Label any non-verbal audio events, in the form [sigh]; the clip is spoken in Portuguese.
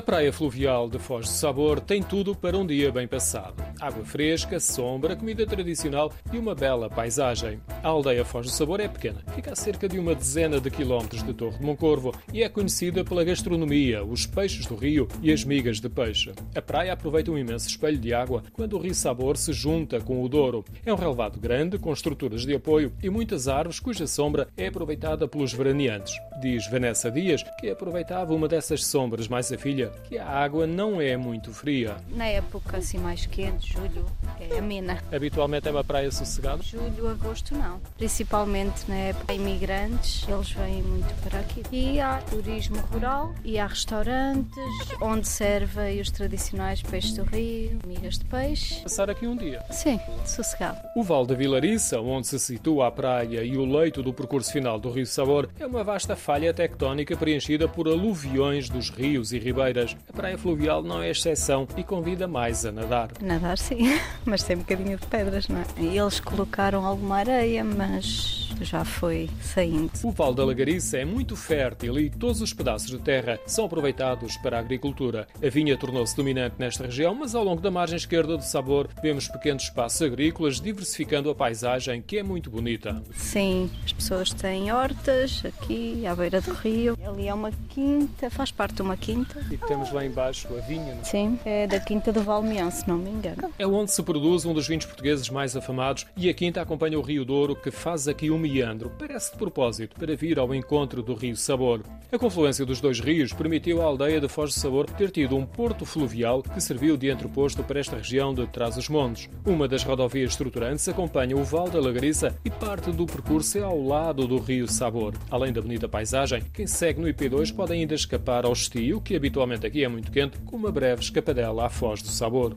A praia fluvial de Foz de Sabor tem tudo para um dia bem passado. Água fresca, sombra, comida tradicional e uma bela paisagem. A aldeia Foz de Sabor é pequena, fica a cerca de uma dezena de quilómetros de Torre de Moncorvo e é conhecida pela gastronomia, os peixes do rio e as migas de peixe. A praia aproveita um imenso espelho de água quando o rio Sabor se junta com o Douro. É um relevado grande, com estruturas de apoio e muitas árvores cuja sombra é aproveitada pelos veraneantes. Diz Vanessa Dias que aproveitava uma dessas sombras mais a filha que a água não é muito fria. Na época assim mais quente, julho, é amena. Habitualmente é uma praia sossegada? Julho, agosto não. Principalmente na época imigrantes, eles vêm muito para aqui. E há turismo rural e há restaurantes onde servem os tradicionais peixes do rio, migas de peixe. Passar aqui um dia? Sim, sossegado. O Val da Vilariça, onde se situa a praia e o leito do percurso final do Rio Sabor, é uma vasta falha tectónica preenchida por aluviões dos rios e ribeiros a praia fluvial não é exceção e convida mais a nadar. Nadar sim, [laughs] mas tem um bocadinho de pedras, não é? Eles colocaram alguma areia, mas já foi saindo. O Val da Lagariça é muito fértil e todos os pedaços de terra são aproveitados para a agricultura. A vinha tornou-se dominante nesta região, mas ao longo da margem esquerda do Sabor vemos pequenos espaços agrícolas diversificando a paisagem, que é muito bonita. Sim, as pessoas têm hortas aqui à beira do rio. Ali é uma quinta, faz parte de uma quinta. E temos lá embaixo a vinha. Não? É? Sim, é da quinta do Valmeão, se não me engano. É onde se produz um dos vinhos portugueses mais afamados e a quinta acompanha o Rio Douro, que faz aqui um meandro, parece de propósito, para vir ao encontro do Rio Sabor. A confluência dos dois rios permitiu à aldeia de Foz de Sabor ter tido um porto fluvial que serviu de entreposto para esta região de Trás-os-Montes. Uma das rodovias estruturantes acompanha o Val da Lagariça e parte do percurso é ao lado do Rio Sabor. Além da bonita paisagem, quem segue no IP2 pode ainda escapar ao estio, que habitualmente aqui é muito quente, com uma breve escapadela à Foz do Sabor.